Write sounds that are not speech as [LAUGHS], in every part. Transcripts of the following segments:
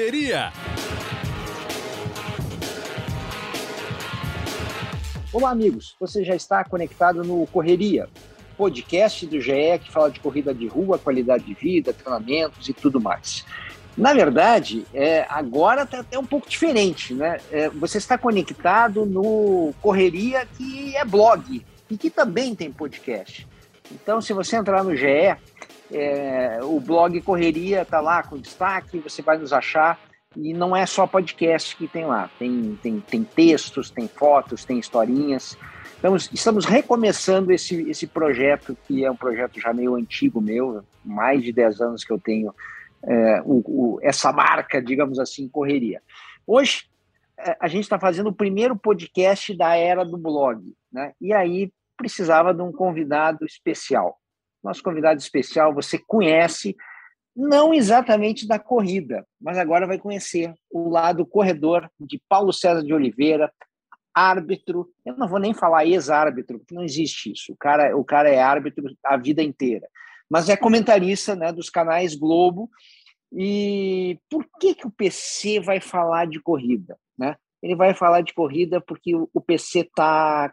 Correria. Olá, amigos. Você já está conectado no Correria, podcast do GE que fala de corrida de rua, qualidade de vida, treinamentos e tudo mais. Na verdade, é, agora está até um pouco diferente, né? É, você está conectado no Correria, que é blog e que também tem podcast. Então, se você entrar no GE, é, o blog Correria está lá com destaque, você vai nos achar. E não é só podcast que tem lá, tem, tem, tem textos, tem fotos, tem historinhas. Então, estamos recomeçando esse, esse projeto, que é um projeto já meio antigo meu, mais de 10 anos que eu tenho é, o, o, essa marca, digamos assim, correria. Hoje, é, a gente está fazendo o primeiro podcast da era do blog, né? E aí precisava de um convidado especial. Nosso convidado especial você conhece, não exatamente da corrida, mas agora vai conhecer o lado corredor de Paulo César de Oliveira, árbitro. Eu não vou nem falar ex-árbitro, porque não existe isso. O cara, o cara é árbitro a vida inteira, mas é comentarista né, dos canais Globo. E por que, que o PC vai falar de corrida? Né? Ele vai falar de corrida porque o PC está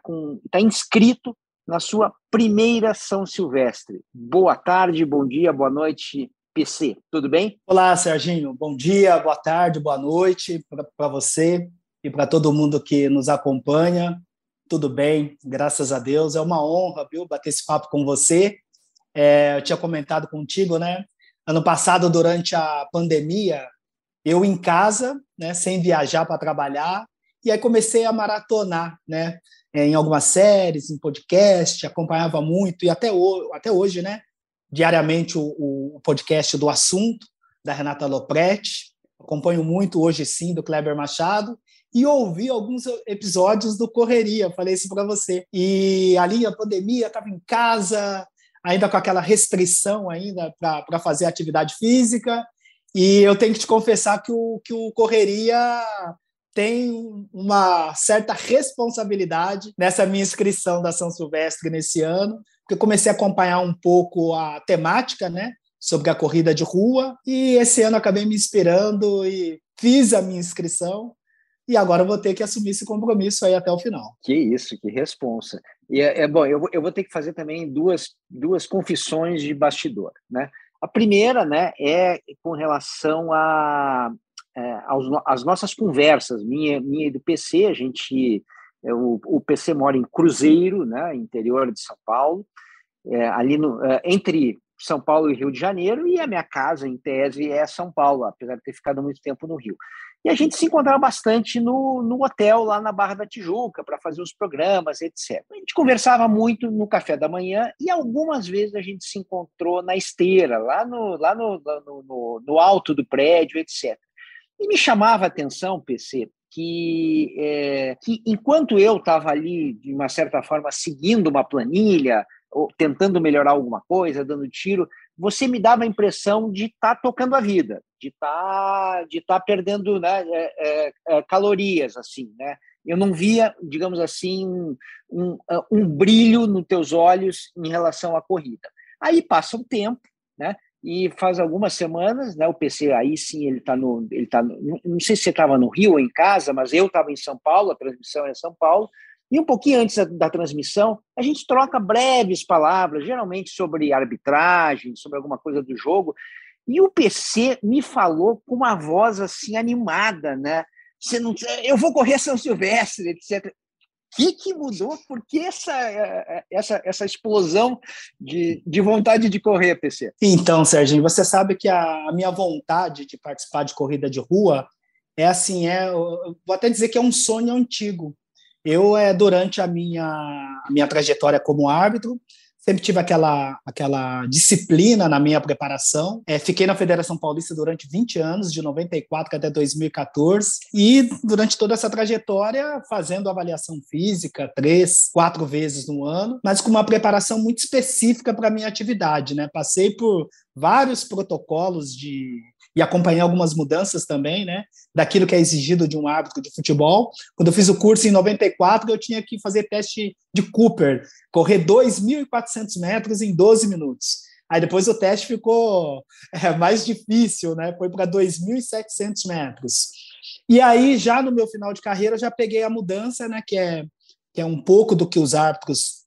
tá inscrito na sua primeira São Silvestre. Boa tarde, bom dia, boa noite, PC. Tudo bem? Olá, Serginho. Bom dia, boa tarde, boa noite para você e para todo mundo que nos acompanha. Tudo bem, graças a Deus. É uma honra, viu, bater esse papo com você. É, eu tinha comentado contigo, né? Ano passado, durante a pandemia, eu em casa, né, sem viajar para trabalhar, e aí comecei a maratonar, né? Em algumas séries, em podcast, acompanhava muito, e até, o, até hoje, né? Diariamente o, o podcast do assunto, da Renata Lopretti. Acompanho muito hoje sim do Kleber Machado e ouvi alguns episódios do Correria, falei isso para você. E ali a pandemia, estava em casa, ainda com aquela restrição ainda para fazer atividade física, e eu tenho que te confessar que o, que o Correria tem uma certa responsabilidade nessa minha inscrição da São Silvestre nesse ano, porque eu comecei a acompanhar um pouco a temática, né, sobre a corrida de rua, e esse ano acabei me inspirando e fiz a minha inscrição, e agora vou ter que assumir esse compromisso aí até o final. Que isso, que responsa. E é, é bom, eu, eu vou ter que fazer também duas, duas confissões de bastidor, né? A primeira, né, é com relação a, é, aos, às nossas conversas, minha, minha e do PC, a gente, é, o, o PC mora em Cruzeiro, né, interior de São Paulo, é, ali no, é, entre São Paulo e Rio de Janeiro, e a minha casa, em tese, é São Paulo, apesar de ter ficado muito tempo no Rio. E a gente se encontrava bastante no, no hotel lá na Barra da Tijuca para fazer os programas, etc. A gente conversava muito no café da manhã e algumas vezes a gente se encontrou na esteira, lá no, lá no, no, no, no alto do prédio, etc. E me chamava a atenção, PC, que, é, que enquanto eu estava ali, de uma certa forma, seguindo uma planilha, ou tentando melhorar alguma coisa, dando tiro, você me dava a impressão de estar tá tocando a vida, de estar tá, de tá perdendo né, é, é, é, calorias, assim, né? Eu não via, digamos assim, um, um, um, brilho nos teus olhos em relação à corrida. Aí passa o tempo, né? E faz algumas semanas, né? O PC aí sim ele está no, ele tá no, não sei se você estava no Rio ou em casa, mas eu estava em São Paulo, a transmissão é São Paulo. E um pouquinho antes da, da, transmissão, a gente troca breves palavras, geralmente sobre arbitragem, sobre alguma coisa do jogo. E o PC me falou com uma voz assim animada, né? Você não, eu vou correr São Silvestre, etc. Que, que mudou? Por que essa, essa, essa explosão de, de vontade de correr, PC? Então, Serginho, você sabe que a, a minha vontade de participar de corrida de rua é assim, é, vou até dizer que é um sonho antigo. Eu, é, durante a minha, a minha trajetória como árbitro, sempre tive aquela, aquela disciplina na minha preparação. É, fiquei na Federação Paulista durante 20 anos, de 94 até 2014, e durante toda essa trajetória fazendo avaliação física três, quatro vezes no ano, mas com uma preparação muito específica para a minha atividade. Né? Passei por vários protocolos de e acompanhei algumas mudanças também, né, daquilo que é exigido de um árbitro de futebol. Quando eu fiz o curso em 94, eu tinha que fazer teste de Cooper, correr 2.400 metros em 12 minutos. Aí depois o teste ficou [LAUGHS] é, mais difícil, né? Foi para 2.700 metros. E aí, já no meu final de carreira, eu já peguei a mudança, né? Que é, que é um pouco do que os árbitros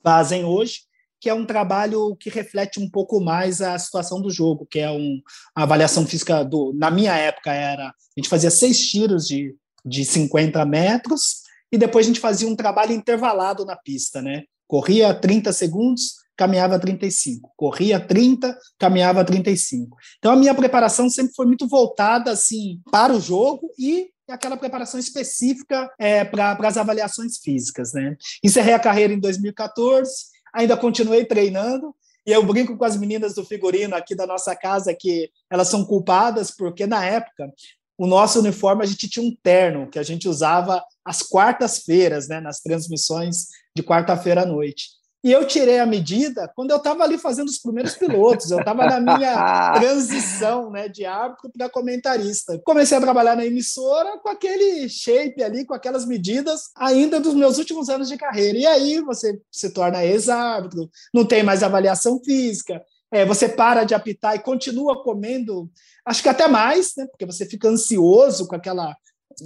fazem hoje, que é um trabalho que reflete um pouco mais a situação do jogo, que é um, a avaliação física do. Na minha época era. A gente fazia seis tiros de, de 50 metros e depois a gente fazia um trabalho intervalado na pista, né? Corria 30 segundos, caminhava 35. Corria 30, caminhava 35. Então a minha preparação sempre foi muito voltada assim para o jogo e aquela preparação específica é, para as avaliações físicas, né? Encerrei a carreira em 2014 ainda continuei treinando. E eu brinco com as meninas do figurino aqui da nossa casa que elas são culpadas porque na época o nosso uniforme a gente tinha um terno que a gente usava às quartas-feiras, né, nas transmissões de quarta-feira à noite. E eu tirei a medida quando eu estava ali fazendo os primeiros pilotos, eu estava na minha [LAUGHS] transição né, de árbitro para comentarista. Comecei a trabalhar na emissora com aquele shape ali, com aquelas medidas, ainda dos meus últimos anos de carreira. E aí você se torna ex-árbitro, não tem mais avaliação física, é, você para de apitar e continua comendo, acho que até mais, né, porque você fica ansioso com aquela.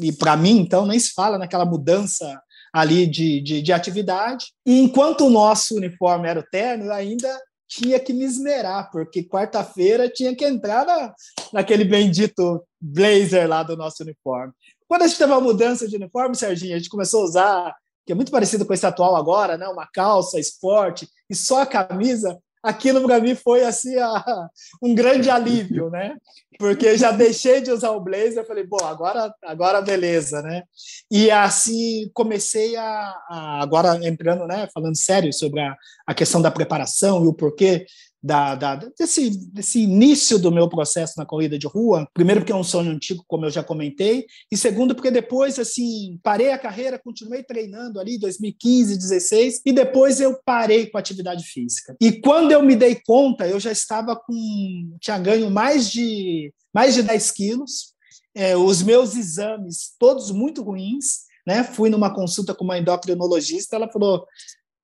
E para mim, então, nem se fala naquela mudança ali de, de, de atividade. E enquanto o nosso uniforme era o terno, ainda tinha que me esmerar, porque quarta-feira tinha que entrar na, naquele bendito blazer lá do nosso uniforme. Quando a gente teve a mudança de uniforme, Serginho, a gente começou a usar, que é muito parecido com esse atual agora, né? uma calça, esporte, e só a camisa, aquilo para mim foi assim a, um grande alívio, né? Porque já deixei de usar o blazer, falei, bom, agora, agora beleza, né? E assim comecei a, a agora entrando, né, falando sério sobre a, a questão da preparação e o porquê da, da, desse, desse início do meu processo na corrida de rua. Primeiro, porque é um sonho antigo, como eu já comentei, e segundo, porque depois, assim, parei a carreira, continuei treinando ali 2015, 16, e depois eu parei com a atividade física. E quando eu me dei conta, eu já estava com. tinha ganho mais de, mais de 10 quilos, é, os meus exames todos muito ruins. Né? Fui numa consulta com uma endocrinologista, ela falou: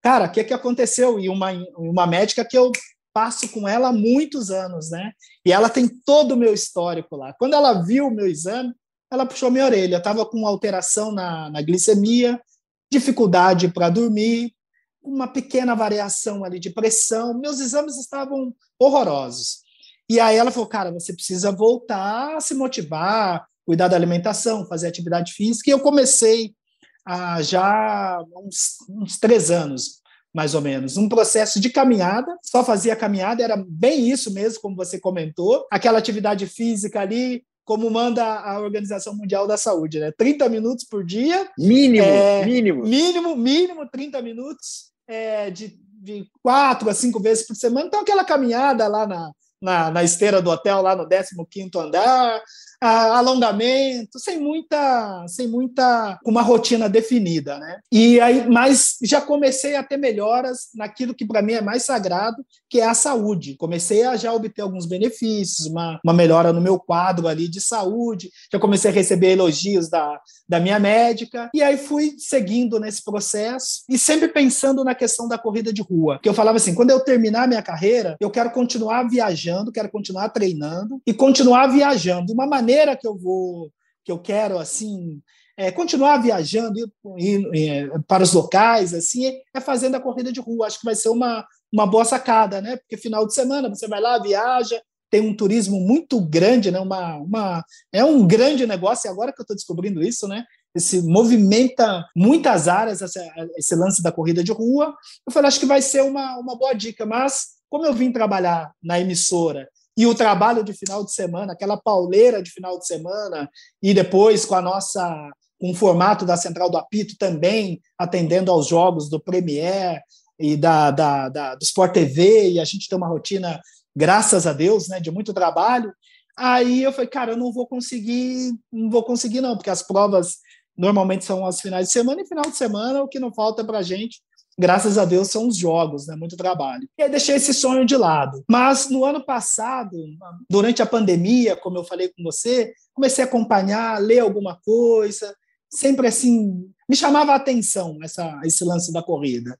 Cara, o que, que aconteceu? E uma, uma médica que eu passo com ela há muitos anos, né? E ela tem todo o meu histórico lá. Quando ela viu o meu exame, ela puxou minha orelha. Eu estava com alteração na, na glicemia, dificuldade para dormir, uma pequena variação ali de pressão. Meus exames estavam horrorosos. E aí ela falou, cara, você precisa voltar a se motivar, cuidar da alimentação, fazer atividade física. E eu comecei a, já uns, uns três anos mais ou menos, um processo de caminhada, só fazia caminhada, era bem isso mesmo, como você comentou, aquela atividade física ali, como manda a Organização Mundial da Saúde, né? 30 minutos por dia. Mínimo, é, mínimo. Mínimo, mínimo 30 minutos é, de, de quatro a cinco vezes por semana. Então, aquela caminhada lá na, na, na esteira do hotel, lá no 15º andar, alongamento, sem muita, sem muita, uma rotina definida, né? E aí, mas já comecei a ter melhoras naquilo que para mim é mais sagrado, que é a saúde. Comecei a já obter alguns benefícios, uma, uma melhora no meu quadro ali de saúde, já comecei a receber elogios da, da minha médica, e aí fui seguindo nesse processo e sempre pensando na questão da corrida de rua, que eu falava assim, quando eu terminar minha carreira, eu quero continuar viajando, quero continuar treinando e continuar viajando de uma maneira maneira que eu vou, que eu quero assim é, continuar viajando ir, é, para os locais assim é fazendo a corrida de rua. Acho que vai ser uma, uma boa sacada, né? Porque final de semana você vai lá, viaja, tem um turismo muito grande, né? Uma, uma é um grande negócio. E agora que eu estou descobrindo isso, né? Esse movimenta muitas áreas esse, esse lance da corrida de rua. Eu falei, acho que vai ser uma, uma boa dica. Mas como eu vim trabalhar na emissora e o trabalho de final de semana, aquela pauleira de final de semana, e depois com a nossa com o formato da Central do Apito também atendendo aos jogos do Premier e da, da, da, do Sport TV, e a gente tem uma rotina, graças a Deus, né, de muito trabalho. Aí eu falei, cara, eu não vou conseguir, não vou conseguir, não, porque as provas normalmente são aos finais de semana, e final de semana o que não falta para a gente graças a Deus, são os jogos, né? Muito trabalho. E aí deixei esse sonho de lado. Mas no ano passado, durante a pandemia, como eu falei com você, comecei a acompanhar, ler alguma coisa, sempre assim, me chamava a atenção essa, esse lance da corrida.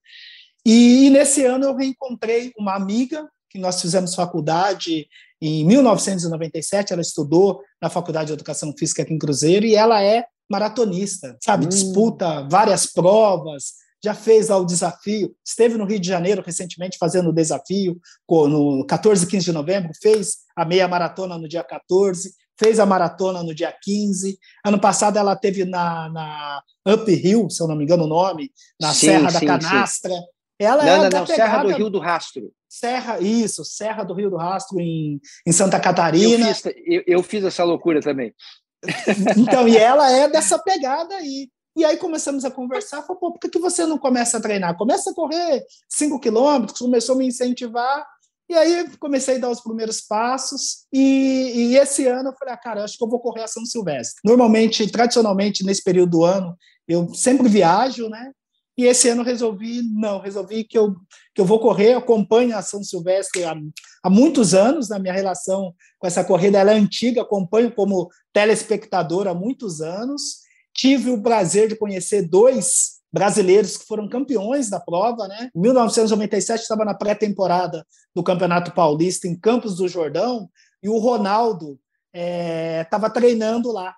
E, e nesse ano eu reencontrei uma amiga que nós fizemos faculdade em 1997. Ela estudou na Faculdade de Educação Física aqui em Cruzeiro e ela é maratonista, sabe? Hum. Disputa várias provas, já fez lá o desafio, esteve no Rio de Janeiro recentemente fazendo o desafio, no 14 e 15 de novembro, fez a meia maratona no dia 14, fez a maratona no dia 15. Ano passado ela teve na, na Up Hill, se eu não me engano o nome, na sim, Serra sim, da Canastra. Sim. Ela não, é não, não, Serra do Rio do Rastro. Serra, isso, Serra do Rio do Rastro, em, em Santa Catarina. Eu fiz, eu, eu fiz essa loucura também. Então, e ela é dessa pegada aí. E aí começamos a conversar, falou, pô, por que, que você não começa a treinar? Começa a correr 5 quilômetros, começou a me incentivar, e aí comecei a dar os primeiros passos, e, e esse ano eu falei, ah, cara, acho que eu vou correr a São Silvestre. Normalmente, tradicionalmente, nesse período do ano, eu sempre viajo, né? E esse ano resolvi, não, resolvi que eu, que eu vou correr, acompanho a São Silvestre há, há muitos anos, na minha relação com essa corrida, ela é antiga, acompanho como telespectador há muitos anos. Tive o prazer de conhecer dois brasileiros que foram campeões da prova, né? Em 1997 estava na pré-temporada do Campeonato Paulista em Campos do Jordão e o Ronaldo estava é, treinando lá.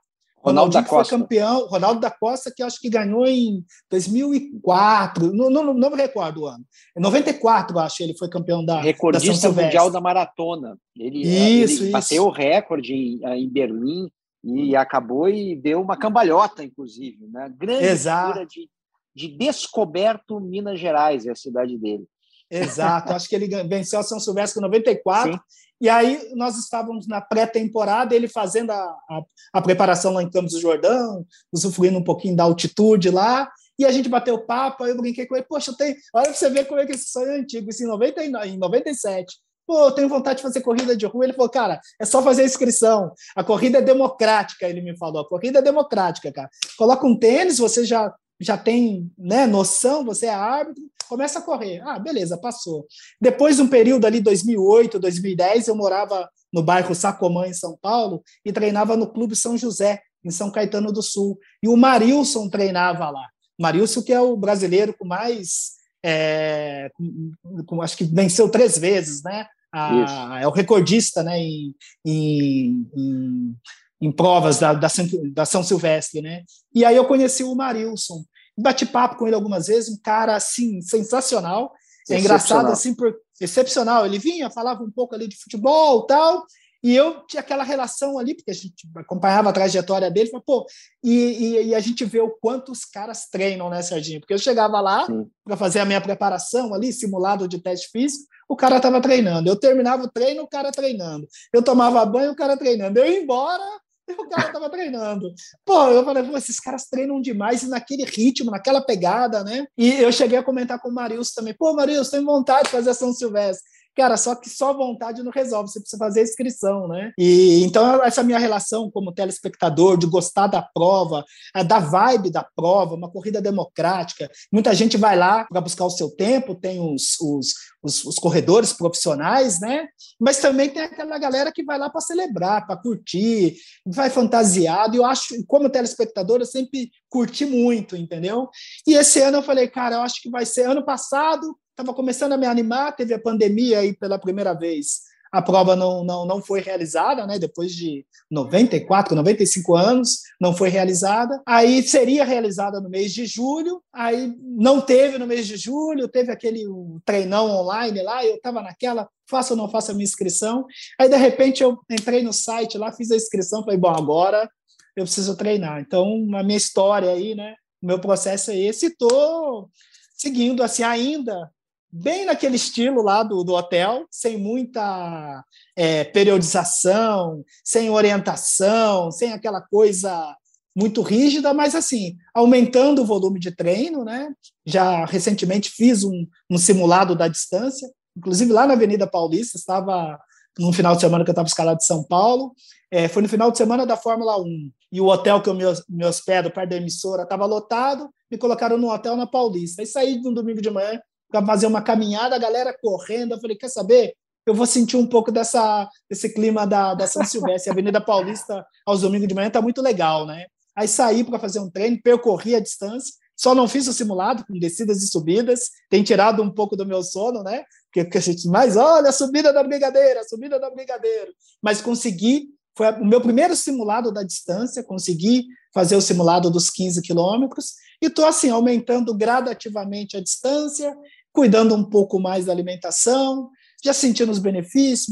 Ronaldo da Costa. foi campeão, Ronaldo da Costa, que acho que ganhou em 2004, não, não, não me recordo o ano. Em 94, acho, ele foi campeão da Recordista da mundial da maratona. Ele, isso, ele bateu o recorde em, em Berlim e acabou e deu uma cambalhota, inclusive. Né? Grande Exato. de, de descoberto Minas Gerais, é a cidade dele. Exato, acho que ele venceu a São Silvestre em 94. Sim. E aí nós estávamos na pré-temporada, ele fazendo a, a, a, preparação lá em Campos do Jordão, usufruindo um pouquinho da altitude lá, e a gente bateu papo, aí eu brinquei com ele, poxa, tenho, olha para você ver como é que esse sonho é antigo, isso em, 90, em 97. Pô, eu tenho vontade de fazer corrida de rua. Ele falou, cara, é só fazer a inscrição. A corrida é democrática, ele me falou. A corrida é democrática, cara. Coloca um tênis, você já já tem né, noção, você é árbitro, começa a correr. Ah, beleza, passou. Depois de um período ali, 2008, 2010, eu morava no bairro Sacomã, em São Paulo, e treinava no Clube São José, em São Caetano do Sul. E o Marilson treinava lá. Marilson, que é o brasileiro com mais. É, com, com, acho que venceu três vezes, né? A, é o recordista né, em, em, em em provas da, da, da, São Silvestre, né? E aí eu conheci o Marilson, bati papo com ele algumas vezes, um cara assim sensacional, é engraçado assim por excepcional. Ele vinha, falava um pouco ali de futebol, tal, e eu tinha aquela relação ali, porque a gente acompanhava a trajetória dele, falava, pô, e, e, e, a gente vê o quanto os caras treinam, né, Serginho? Porque eu chegava lá para fazer a minha preparação ali, simulado de teste físico, o cara estava treinando. Eu terminava o treino, o cara treinando. Eu tomava banho, o cara treinando. Eu ia embora, [LAUGHS] o cara tava treinando. Pô, eu falei, pô, esses caras treinam demais e naquele ritmo, naquela pegada, né? E eu cheguei a comentar com o Marius também. Pô, Marius, tenho vontade de fazer a São Silvestre. Cara, só que só vontade não resolve, você precisa fazer a inscrição, né? E então essa minha relação como telespectador de gostar da prova, da vibe da prova, uma corrida democrática. Muita gente vai lá para buscar o seu tempo, tem os, os, os, os, corredores profissionais, né? Mas também tem aquela galera que vai lá para celebrar, para curtir, vai fantasiado. E eu acho, como telespectador, eu sempre curti muito, entendeu? E esse ano eu falei, cara, eu acho que vai ser ano passado estava começando a me animar, teve a pandemia aí pela primeira vez. A prova não, não, não foi realizada, né? Depois de 94, 95 anos, não foi realizada. Aí seria realizada no mês de julho, aí não teve no mês de julho, teve aquele treinão online lá, eu estava naquela, faço ou não faço a minha inscrição. Aí, de repente, eu entrei no site lá, fiz a inscrição, falei, bom, agora eu preciso treinar. Então, a minha história aí, né? O meu processo é esse, estou seguindo assim ainda bem naquele estilo lá do, do hotel, sem muita é, periodização, sem orientação, sem aquela coisa muito rígida, mas assim, aumentando o volume de treino, né? Já recentemente fiz um, um simulado da distância, inclusive lá na Avenida Paulista, estava no final de semana que eu estava escalado de São Paulo, é, foi no final de semana da Fórmula 1, e o hotel que eu me, me hospedo, perto da emissora, estava lotado, me colocaram no hotel na Paulista. E saí no domingo de manhã, fazer uma caminhada, a galera correndo. Eu falei, quer saber? Eu vou sentir um pouco dessa, desse clima da, da São Silvestre. A Avenida Paulista, aos domingos de manhã, está muito legal, né? Aí saí para fazer um treino, percorri a distância, Só não fiz o simulado com descidas e subidas, tem tirado um pouco do meu sono, né? Porque a gente mais olha a subida da brigadeira, a subida da brigadeiro. Mas consegui, foi o meu primeiro simulado da distância, consegui fazer o simulado dos 15 quilômetros e estou assim aumentando gradativamente a distância, cuidando um pouco mais da alimentação, já sentindo os benefícios,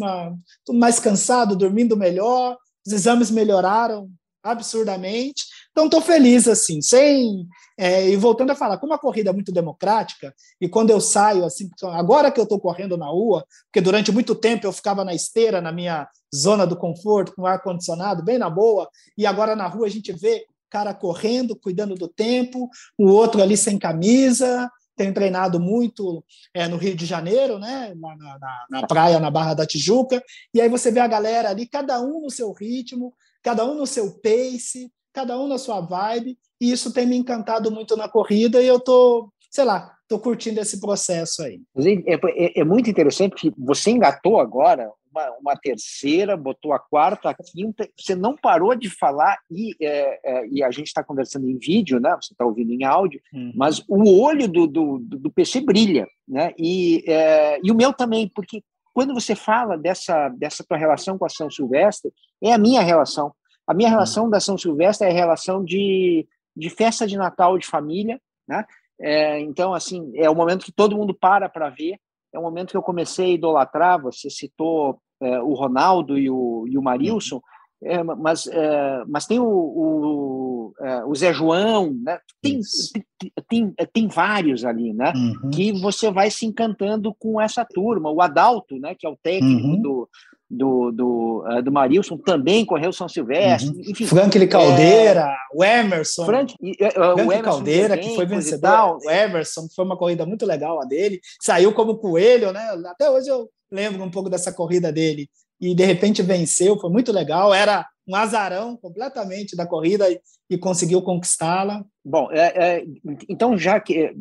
mais cansado, dormindo melhor, os exames melhoraram absurdamente. Então, estou feliz, assim, sem. É, e voltando a falar, como a corrida é muito democrática, e quando eu saio, assim, agora que eu estou correndo na rua, porque durante muito tempo eu ficava na esteira, na minha zona do conforto, com ar-condicionado, bem na boa, e agora na rua a gente vê cara correndo, cuidando do tempo, o outro ali sem camisa, tenho treinado muito é, no Rio de Janeiro, né, na, na, na, praia, na Barra da Tijuca, e aí você vê a galera ali, cada um no seu ritmo, cada um no seu pace, cada um na sua vibe, e isso tem me encantado muito na corrida e eu tô, sei lá, tô curtindo esse processo aí. É, é, é muito interessante que você engatou agora uma, uma, terceira, botou a quarta, a quinta, você não parou de falar e, é, é, e a gente está conversando em vídeo, né? Você está ouvindo em áudio, uhum. mas o olho do, do, do, PC brilha, né? E, é, e o meu também, porque quando você fala dessa, dessa tua relação com a São Silvestre, é a minha relação. A minha uhum. relação da São Silvestre é a relação de, de festa de Natal de família, né? É, então, assim, é o momento que todo mundo para para ver, é o momento que eu comecei a idolatrar. Você citou é, o Ronaldo e o, e o Marilson, é, mas, é, mas tem o, o, é, o, Zé João, né? tem, tem, tem, tem, vários ali, né? Uhum. que você vai se encantando com essa turma. O Adalto, né? que é o técnico uhum. do, do, do, uh, do Marilson, também correu São Silvestre. Uhum. Enfim, Franklin Caldeira, é... o Emerson. Frank, uh, o Emerson Caldeira, que foi vencedor. O Emerson, foi uma corrida muito legal a dele. Saiu como coelho, né? Até hoje eu lembro um pouco dessa corrida dele. E de repente venceu, foi muito legal. Era um azarão completamente da corrida e, e conseguiu conquistá-la. Bom, é, é, então já que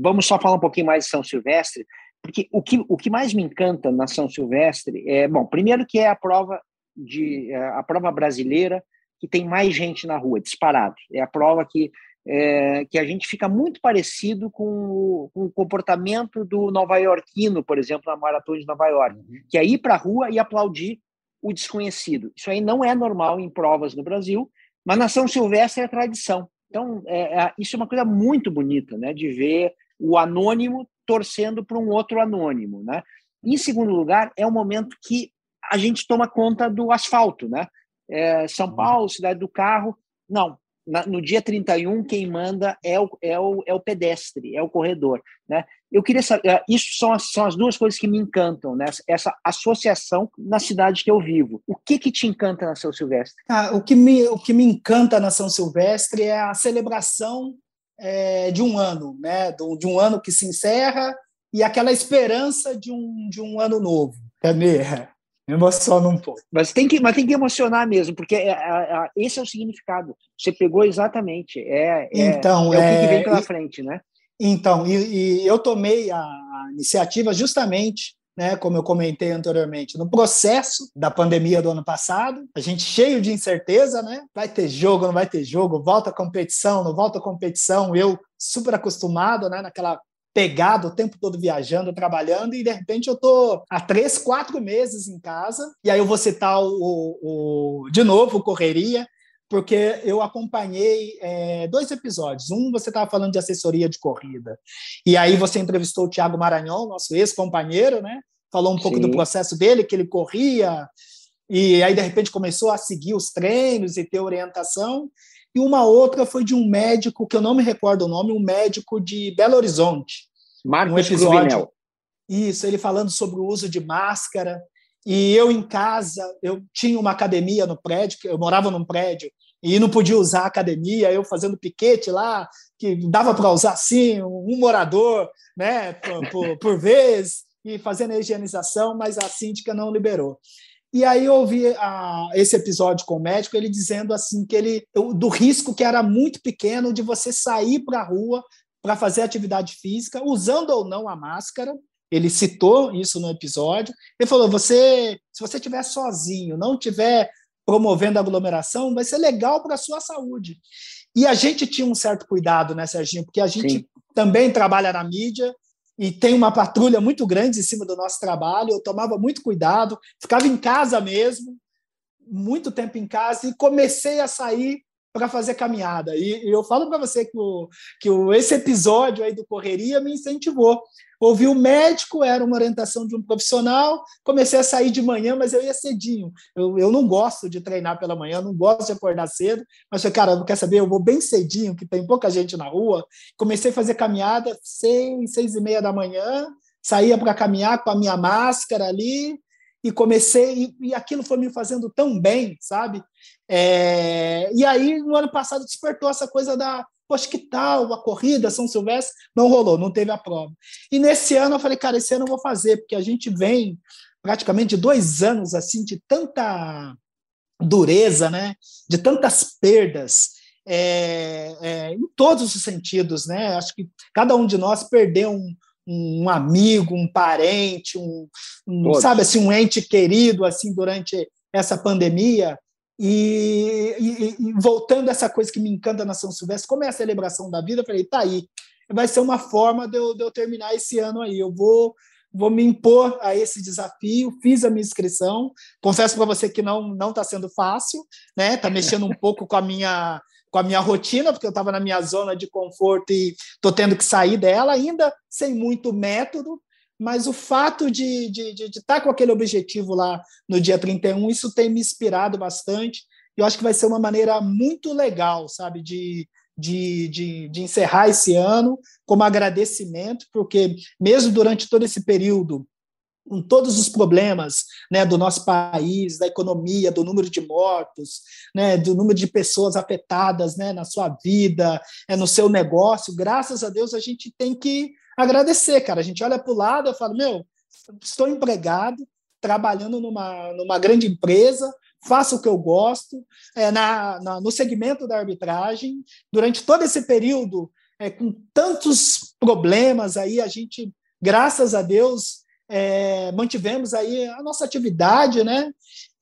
vamos só falar um pouquinho mais de São Silvestre. Porque o que, o que mais me encanta na São Silvestre é, bom, primeiro que é a prova de é, a prova brasileira que tem mais gente na rua, disparado. É a prova que é, que a gente fica muito parecido com o, com o, comportamento do nova-iorquino, por exemplo, na maratona de Nova York, uhum. que é ir para a rua e aplaudir o desconhecido. Isso aí não é normal em provas no Brasil, mas na São Silvestre é tradição. Então, é, é, isso é uma coisa muito bonita, né, de ver o anônimo torcendo para um outro anônimo, né? Em segundo lugar, é o momento que a gente toma conta do asfalto, né? É, São. Paulo, cidade do carro, não. Na, no dia 31, quem manda é o, é, o, é o pedestre, é o corredor. Né? Eu queria saber, é, isso são as, são as duas coisas que me encantam, né? essa associação na cidade que eu vivo. O que, que te encanta na São Silvestre? Ah, o, que me, o que me encanta na São Silvestre é a celebração é, de um ano, né? de um ano que se encerra e aquela esperança de um, de um ano novo. É meio, me emociona um pouco. Mas tem que, mas tem que emocionar mesmo, porque é, é, é, esse é o significado. Você pegou exatamente. É, é então, é, o que, que vem pela frente, né? Então, e, e eu tomei a iniciativa justamente né, como eu comentei anteriormente, no processo da pandemia do ano passado, a gente cheio de incerteza, né? Vai ter jogo, não vai ter jogo, volta a competição, não volta a competição. Eu super acostumado, né, naquela pegada o tempo todo viajando, trabalhando, e de repente eu tô há três, quatro meses em casa, e aí eu vou citar o, o de novo, o Correria, porque eu acompanhei é, dois episódios. Um, você estava falando de assessoria de corrida, e aí você entrevistou o Thiago Maranhão, nosso ex-companheiro, né? Falou um pouco Sim. do processo dele, que ele corria, e aí de repente começou a seguir os treinos e ter orientação. E uma outra foi de um médico, que eu não me recordo o nome, um médico de Belo Horizonte. Marcos um episódio. Isso, ele falando sobre o uso de máscara. E eu em casa, eu tinha uma academia no prédio, eu morava num prédio e não podia usar a academia, eu fazendo piquete lá, que dava para usar sim, um morador, né, por, por, por vez, e fazendo a higienização, mas a síndica não liberou. E aí eu ouvi a, esse episódio com o médico, ele dizendo assim que ele do risco que era muito pequeno de você sair para a rua para fazer atividade física, usando ou não a máscara. Ele citou isso no episódio. Ele falou: você, se você estiver sozinho, não estiver promovendo aglomeração, vai ser legal para a sua saúde. E a gente tinha um certo cuidado, né, Serginho? Porque a gente Sim. também trabalha na mídia e tem uma patrulha muito grande em cima do nosso trabalho. Eu tomava muito cuidado, ficava em casa mesmo, muito tempo em casa, e comecei a sair para fazer caminhada. E, e eu falo para você que, o, que o, esse episódio aí do Correria me incentivou. Ouvi o médico, era uma orientação de um profissional, comecei a sair de manhã, mas eu ia cedinho. Eu, eu não gosto de treinar pela manhã, não gosto de acordar cedo, mas falei, cara, não quer saber, eu vou bem cedinho, que tem pouca gente na rua. Comecei a fazer caminhada seis, seis e meia da manhã, saía para caminhar com a minha máscara ali, e comecei, e, e, aquilo foi me fazendo tão bem, sabe? É, e aí, no ano passado, despertou essa coisa da, poxa, que tal a corrida, São Silvestre? Não rolou, não teve a prova. E nesse ano eu falei, cara, esse ano eu vou fazer, porque a gente vem praticamente dois anos assim de tanta dureza, né? De tantas perdas. É, é, em todos os sentidos, né? Acho que cada um de nós perdeu um, um amigo, um parente, um, um sabe assim, um ente querido assim durante essa pandemia. E, e, e, voltando a essa coisa que me encanta na São Silvestre, como é a celebração da vida, eu falei, tá aí, vai ser uma forma de eu, de eu terminar esse ano aí. Eu vou vou me impor a esse desafio, fiz a minha inscrição. Confesso para você que não não está sendo fácil, né? Está mexendo um pouco com a minha com a minha rotina, porque eu estava na minha zona de conforto e estou tendo que sair dela, ainda sem muito método, mas o fato de estar de, de, de tá com aquele objetivo lá no dia 31, isso tem me inspirado bastante. E eu acho que vai ser uma maneira muito legal, sabe, de, de, de, de encerrar esse ano como agradecimento, porque mesmo durante todo esse período com todos os problemas né, do nosso país, da economia, do número de mortos, né, do número de pessoas afetadas né, na sua vida, é, no seu negócio, graças a Deus a gente tem que agradecer, cara. A gente olha para o lado e fala, meu, estou empregado, trabalhando numa, numa grande empresa, faço o que eu gosto, é, na, na, no segmento da arbitragem, durante todo esse período, é, com tantos problemas aí, a gente, graças a Deus, é, mantivemos aí a nossa atividade, né?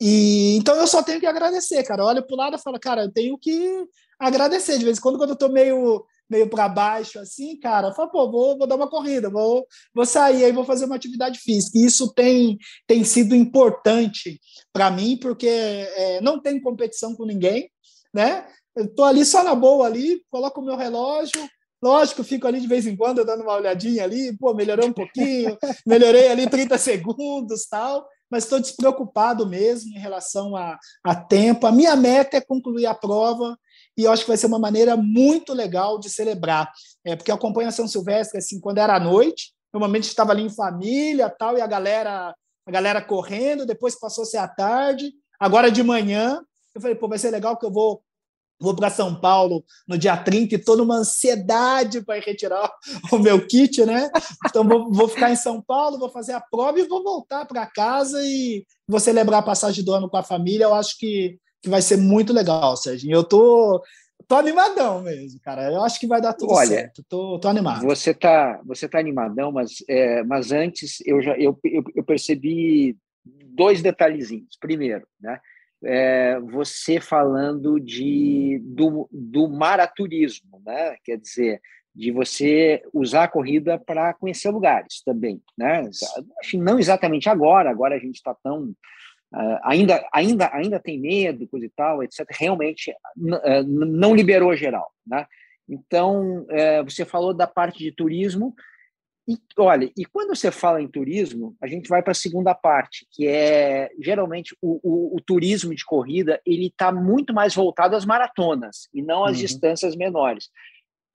E então eu só tenho que agradecer, cara. Olha para o lado e falo, cara, eu tenho que agradecer. De vez em quando, quando eu estou meio meio para baixo assim, cara, fala, pô, vou, vou dar uma corrida, vou, vou sair aí, vou fazer uma atividade física. E isso tem, tem sido importante para mim, porque é, não tem competição com ninguém, né? Eu tô ali só na boa ali, coloco o meu relógio, Lógico, fico ali de vez em quando dando uma olhadinha ali, pô, melhorou um pouquinho, [LAUGHS] melhorei ali 30 segundos tal, mas estou despreocupado mesmo em relação a, a tempo. A minha meta é concluir a prova e eu acho que vai ser uma maneira muito legal de celebrar, é, porque eu acompanho a São Silvestre assim, quando era à noite, normalmente estava ali em família tal, e a galera, a galera correndo, depois passou a ser à tarde, agora de manhã, eu falei, pô, vai ser legal que eu vou Vou para São Paulo no dia 30 e estou numa ansiedade para retirar o meu kit, né? Então vou, vou, ficar em São Paulo, vou fazer a prova e vou voltar para casa e vou celebrar a passagem do ano com a família. Eu acho que, que vai ser muito legal, Serginho. Eu tô, tô animadão mesmo, cara. Eu acho que vai dar tudo Olha, certo. Tô, tô animado. Você tá, você tá animadão, mas, é, mas antes eu já eu, eu, eu percebi dois detalhezinhos. Primeiro, né? é, você falando de, do, do maraturismo, né? quer dizer, de você usar a corrida para conhecer lugares também. Né? Não exatamente agora, agora a gente está tão. Uh, ainda, ainda, ainda tem medo, coisa e tal, etc. Realmente uh, não liberou geral. Né? Então, uh, você falou da parte de turismo, e olha, e quando você fala em turismo, a gente vai para a segunda parte, que é geralmente o, o, o turismo de corrida ele está muito mais voltado às maratonas e não às uhum. distâncias menores.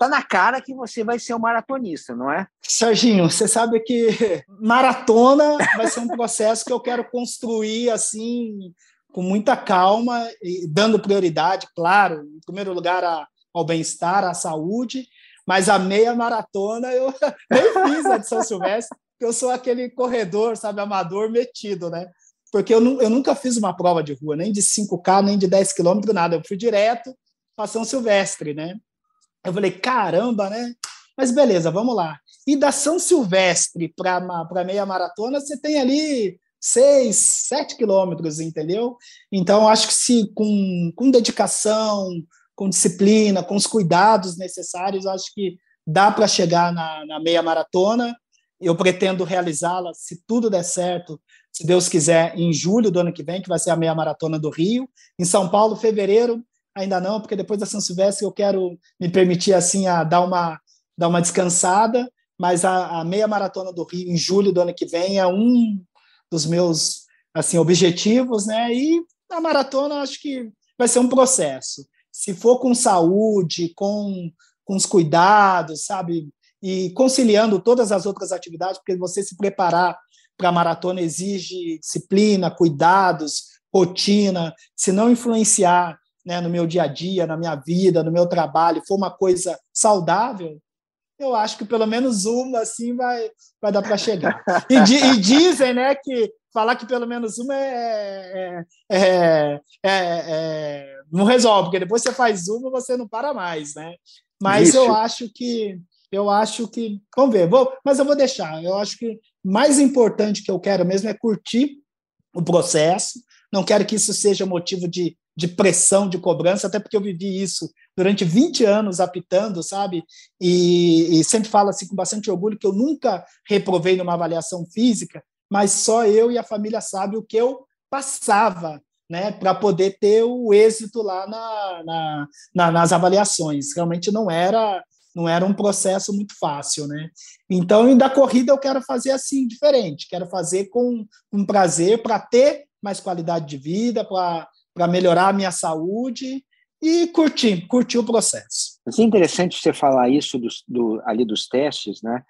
Tá na cara que você vai ser um maratonista, não é? Serginho, você sabe que maratona vai ser um processo que eu quero construir assim com muita calma e dando prioridade, claro, em primeiro lugar a, ao bem-estar, à saúde mas a meia maratona eu [LAUGHS] nem fiz a de São Silvestre, porque eu sou aquele corredor, sabe, amador metido, né? Porque eu, eu nunca fiz uma prova de rua, nem de 5K, nem de 10 quilômetros, nada. Eu fui direto para São Silvestre, né? Eu falei, caramba, né? Mas beleza, vamos lá. E da São Silvestre para meia maratona, você tem ali 6, 7 quilômetros, entendeu? Então, acho que se com, com dedicação, com disciplina, com os cuidados necessários, acho que dá para chegar na, na meia maratona. Eu pretendo realizá-la, se tudo der certo, se Deus quiser, em julho do ano que vem, que vai ser a meia maratona do Rio. Em São Paulo, fevereiro, ainda não, porque depois da São Silvestre eu quero me permitir assim a dar uma dar uma descansada, mas a, a meia maratona do Rio em julho do ano que vem é um dos meus assim objetivos, né? E a maratona acho que vai ser um processo. Se for com saúde, com, com os cuidados, sabe? E conciliando todas as outras atividades, porque você se preparar para a maratona exige disciplina, cuidados, rotina. Se não influenciar né, no meu dia a dia, na minha vida, no meu trabalho, for uma coisa saudável, eu acho que pelo menos uma assim vai, vai dar para chegar. E, e, dizem né, que falar que pelo menos uma é, é, é, é, não resolve, porque depois você faz uma você não para mais, né? Mas Isso. eu acho que eu acho que vamos ver, vou, mas eu vou deixar. Eu acho que mais importante que eu quero mesmo é curtir o processo. Não quero que isso seja motivo de, de pressão, de cobrança, até porque eu vivi isso durante 20 anos apitando, sabe? E, e sempre falo assim com bastante orgulho que eu nunca reprovei numa avaliação física, mas só eu e a família sabe o que eu passava né, para poder ter o êxito lá na, na, na, nas avaliações. Realmente não era não era um processo muito fácil, né? Então, da corrida eu quero fazer assim, diferente. Quero fazer com um prazer para ter mais qualidade de vida, para melhorar a minha saúde e curtir, curtir o processo. É interessante você falar isso do, do, ali dos testes, né?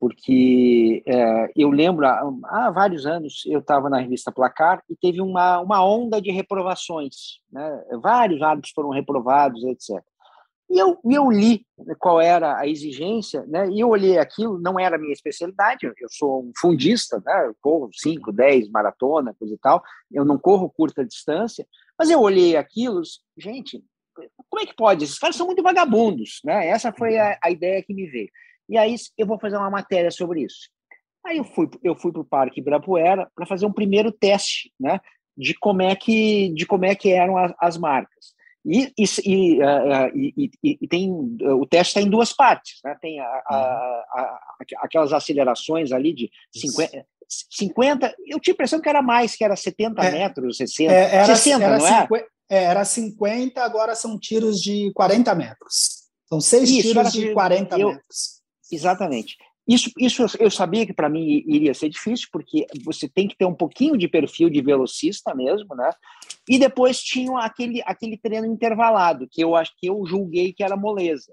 porque é, eu lembro, há, há, vários anos, eu estava na revista Placar e teve uma, uma onda de reprovações. Né? Vários árbitros foram reprovados, etc. E eu, eu li qual era a exigência, né? e eu olhei aquilo, não era a minha especialidade, eu sou um fundista, né? eu corro 5, 10 maratona, coisa e tal, eu não corro curta distância, mas eu olhei aquilo, gente, como é que pode? Esses caras são muito vagabundos, né? Essa foi a, a ideia que me veio. E aí eu vou fazer uma matéria sobre isso. Aí eu fui, eu fui para o Parque Ibirapuera para fazer um primeiro teste, né, de como é que, de como é que eram as, as marcas. E, e, uh, e, e, tem o teste está em duas partes, né? Tem a, a, a, aquelas acelerações ali de 50, 50, eu tinha a impressão que era mais, que era 70 é, metros, 60. É, era, 60, era não é? 50, é? Era 50, agora são tiros de 40 metros. São seis Isso, tiros de 40 eu, metros. Exatamente. Isso, isso eu sabia que para mim iria ser difícil, porque você tem que ter um pouquinho de perfil de velocista mesmo, né? E depois tinha aquele, aquele treino intervalado, que eu acho que eu julguei que era moleza.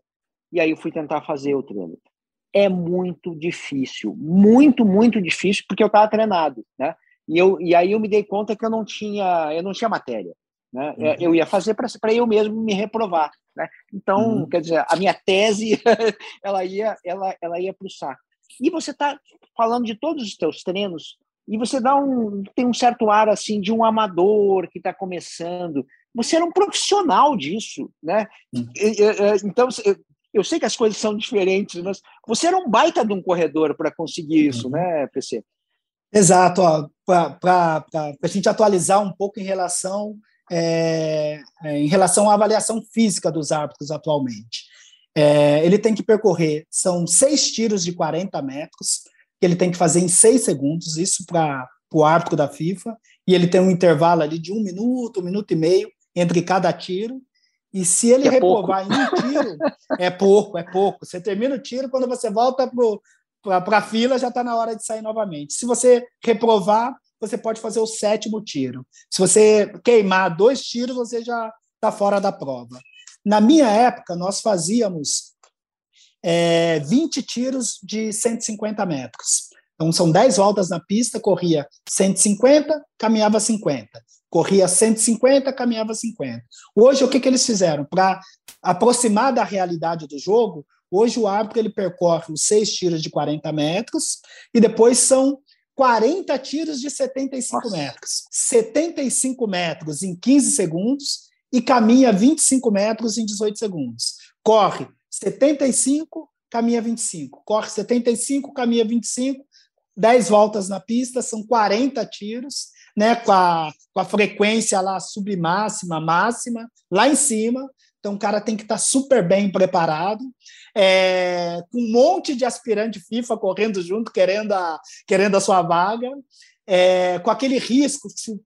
E aí eu fui tentar fazer o treino. É muito difícil, muito, muito difícil, porque eu estava treinado, né? E, eu, e aí eu me dei conta que eu não tinha, eu não tinha matéria. Né? Uhum. Eu ia fazer para eu mesmo me reprovar. Né? Então, uhum. quer dizer, a minha tese [LAUGHS] ela ia, ela, ela ia para o saco. E você está falando de todos os teus treinos e você dá um tem um certo ar assim de um amador que está começando. Você era um profissional disso, né? Uhum. Então eu sei que as coisas são diferentes, mas você era um baita de um corredor para conseguir isso, uhum. né, PC? Exato. Para a gente atualizar um pouco em relação é, é, em relação à avaliação física dos árbitros atualmente. É, ele tem que percorrer, são seis tiros de 40 metros, que ele tem que fazer em seis segundos, isso para o árbitro da FIFA, e ele tem um intervalo ali de um minuto, um minuto e meio entre cada tiro, e se ele é reprovar pouco. em um tiro, [LAUGHS] é pouco, é pouco. Você termina o tiro, quando você volta para a fila, já está na hora de sair novamente. Se você reprovar, você pode fazer o sétimo tiro. Se você queimar dois tiros, você já está fora da prova. Na minha época, nós fazíamos é, 20 tiros de 150 metros. Então, são 10 voltas na pista, corria 150, caminhava 50. Corria 150, caminhava 50. Hoje, o que, que eles fizeram? Para aproximar da realidade do jogo, hoje o árbitro ele percorre os seis tiros de 40 metros e depois são 40 tiros de 75 Nossa. metros. 75 metros em 15 segundos e caminha 25 metros em 18 segundos. Corre 75, caminha 25. Corre 75, caminha 25. 10 voltas na pista, são 40 tiros, né, com, a, com a frequência lá submáxima, máxima, lá em cima, Então, o cara tem que estar super bem preparado, é, com um monte de aspirante FIFA correndo junto, querendo a, querendo a sua vaga, é, com aquele risco, se,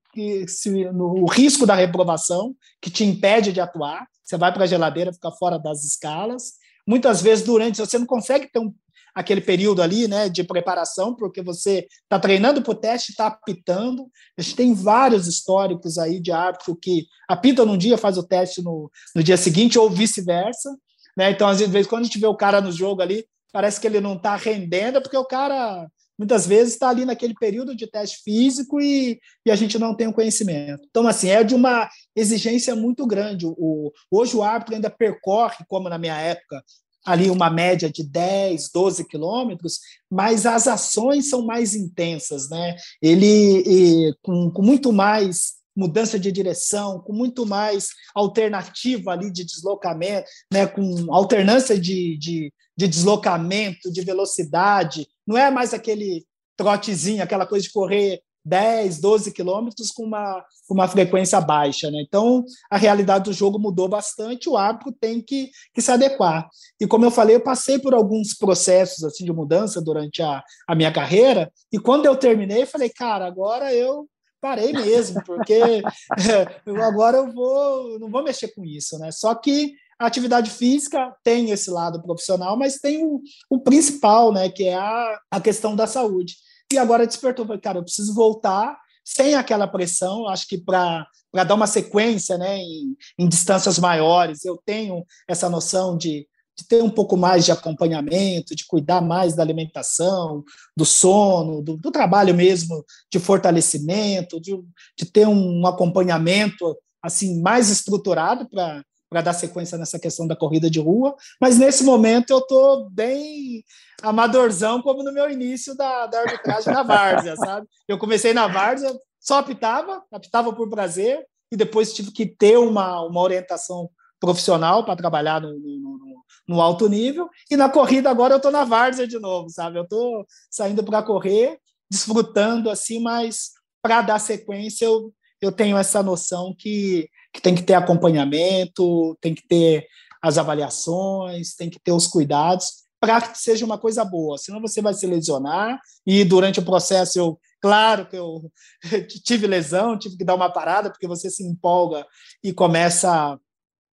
se, no, o risco da reprovação, que te impede de atuar. Você vai para a geladeira, fica fora das escalas. Muitas vezes, durante, você não consegue ter um, aquele período ali né, de preparação, porque você está treinando para o teste, está apitando. A gente tem vários históricos aí de árbitro que apita num dia, faz o teste no, no dia seguinte, ou vice-versa. Né? Então, às vezes, quando a gente vê o cara no jogo ali, parece que ele não está rendendo, porque o cara muitas vezes está ali naquele período de teste físico e, e, a gente não tem o conhecimento. Então, assim, é de uma exigência muito grande. O, hoje o árbitro ainda percorre, como na minha época, ali uma média de 10, 12 quilômetros, mas as ações são mais intensas, né? Ele e, com, com muito mais mudança de direção, com muito mais alternativa ali de deslocamento, né, com alternância de, de, de, deslocamento, de velocidade. Não é mais aquele trotezinho, aquela coisa de correr 10, 12 quilômetros com uma, uma frequência baixa. Né? Então, a realidade do jogo mudou bastante, o árbitro tem que, que se adequar. E como eu falei, eu passei por alguns processos assim de mudança durante a, a minha carreira, e quando eu terminei, falei, cara, agora eu parei mesmo, porque [LAUGHS] agora eu vou, não vou mexer com isso. Né? Só que a atividade física tem esse lado profissional, mas tem o, o principal, né, que é a, a questão da saúde. E agora despertou, falei, cara, eu preciso voltar sem aquela pressão. Acho que para dar uma sequência né, em, em, distâncias maiores, eu tenho essa noção de, de ter um pouco mais de acompanhamento, de cuidar mais da alimentação, do sono, do, do trabalho mesmo de fortalecimento, de, de ter um acompanhamento assim mais estruturado para para dar sequência nessa questão da corrida de rua, mas nesse momento eu estou bem amadorzão, como no meu início da, da arbitragem na Várzea, [LAUGHS] sabe? Eu comecei na Várzea, só apitava, apitava por prazer, e depois tive que ter uma, uma orientação profissional para trabalhar no, no, no, alto nível, e na corrida agora eu estou na Várzea de novo, sabe? Eu estou saindo para correr, desfrutando assim, mas para dar sequência eu, eu tenho essa noção que que tem que ter acompanhamento, tem que ter as avaliações, tem que ter os cuidados para que seja uma coisa boa. Senão você vai se lesionar e durante o processo eu, claro que eu [LAUGHS] tive lesão, tive que dar uma parada porque você se empolga e começa a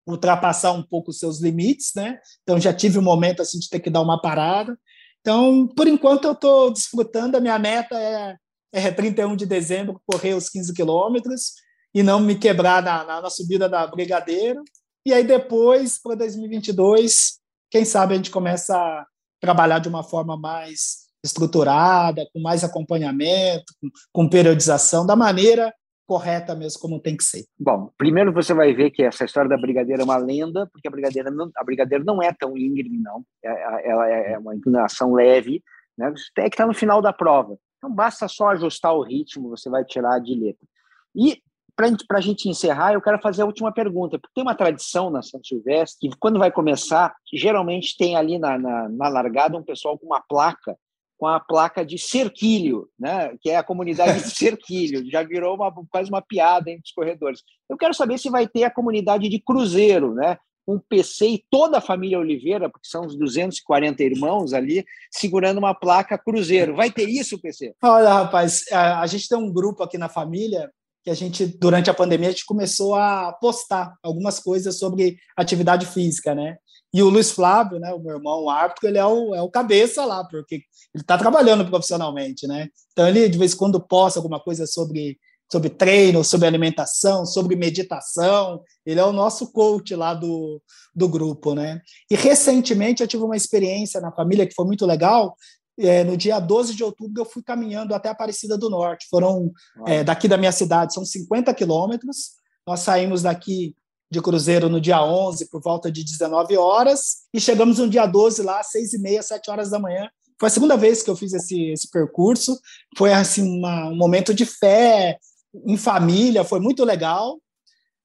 ultrapassar um pouco os seus limites, né? Então já tive um momento assim de ter que dar uma parada. Então, por enquanto eu estou desfrutando, a minha meta é é 31 de dezembro correr os 15 quilômetros e não me quebrar na, na, na subida da Brigadeiro. E aí depois, para 2022, quem sabe a gente começa a trabalhar de uma forma mais estruturada, com mais acompanhamento, com, com periodização, da maneira correta mesmo, como tem que ser. Bom, primeiro você vai ver que essa história da Brigadeira é uma lenda, porque a Brigadeira não, a Brigadeira não é tão íngreme, não. É, é, ela é uma inclinação leve, né? É que está no final da prova. Então basta só ajustar o ritmo, você vai tirar de letra. E para a gente encerrar, eu quero fazer a última pergunta, porque tem uma tradição na São Silvestre que, quando vai começar, geralmente tem ali na, na, na largada um pessoal com uma placa, com a placa de Cerquilho, né? que é a comunidade de [LAUGHS] Cerquilho, já virou uma, quase uma piada entre os corredores. Eu quero saber se vai ter a comunidade de Cruzeiro, né? um PC e toda a família Oliveira, porque são uns 240 irmãos ali, segurando uma placa Cruzeiro. Vai ter isso, PC? Olha, rapaz, a gente tem um grupo aqui na família que a gente, durante a pandemia, a gente começou a postar algumas coisas sobre atividade física, né? E o Luiz Flávio, né, o meu irmão, o árbitro, ele é o, é o cabeça lá, porque ele está trabalhando profissionalmente, né? Então, ele, de vez em quando, posta alguma coisa sobre, sobre treino, sobre alimentação, sobre meditação. Ele é o nosso coach lá do, do grupo, né? E, recentemente, eu tive uma experiência na família que foi muito legal, é, no dia 12 de outubro, eu fui caminhando até Aparecida do Norte. Foram é, daqui da minha cidade, são 50 quilômetros. Nós saímos daqui de Cruzeiro no dia 11, por volta de 19 horas, e chegamos no dia 12 lá, às 6 e meia, 7 horas da manhã. Foi a segunda vez que eu fiz esse, esse percurso. Foi assim uma, um momento de fé em família, foi muito legal.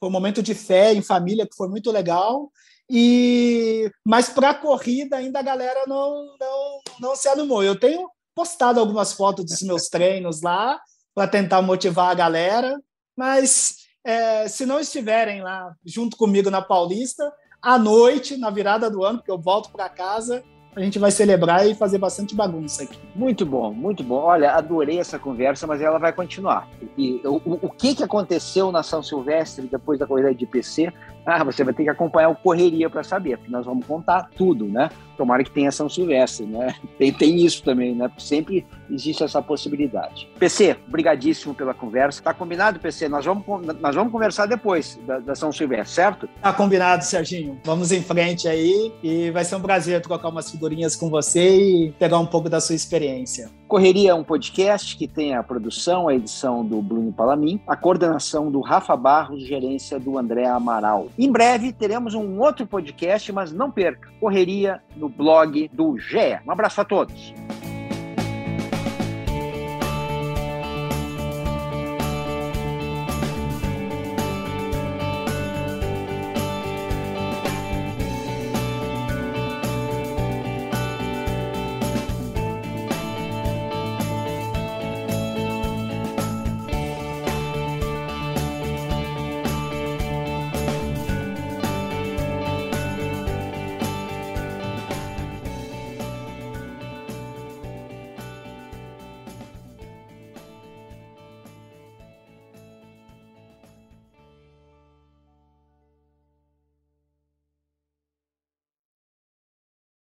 Foi um momento de fé em família que foi muito legal. E mas para a corrida ainda a galera não, não, não se animou. Eu tenho postado algumas fotos dos meus treinos lá para tentar motivar a galera, mas é, se não estiverem lá junto comigo na Paulista, à noite, na virada do ano, porque eu volto para casa a gente vai celebrar e fazer bastante bagunça aqui. Muito bom, muito bom. Olha, adorei essa conversa, mas ela vai continuar. E o, o que, que aconteceu na São Silvestre depois da corrida de PC? Ah, você vai ter que acompanhar o Correria para saber, porque nós vamos contar tudo, né? Tomara que tenha São Silvestre, né? [LAUGHS] Tem, tem isso também, né? Sempre existe essa possibilidade. PC, brigadíssimo pela conversa. Tá combinado, PC? Nós vamos, nós vamos conversar depois da, da São Silvestre, certo? Tá combinado, Serginho. Vamos em frente aí e vai ser um prazer trocar umas figurinhas com você e pegar um pouco da sua experiência. Correria é um podcast que tem a produção, a edição do Bruno Palamin, a coordenação do Rafa Barros, gerência do André Amaral. Em breve teremos um outro podcast, mas não perca. Correria no blog do GE. Um abraço a todos.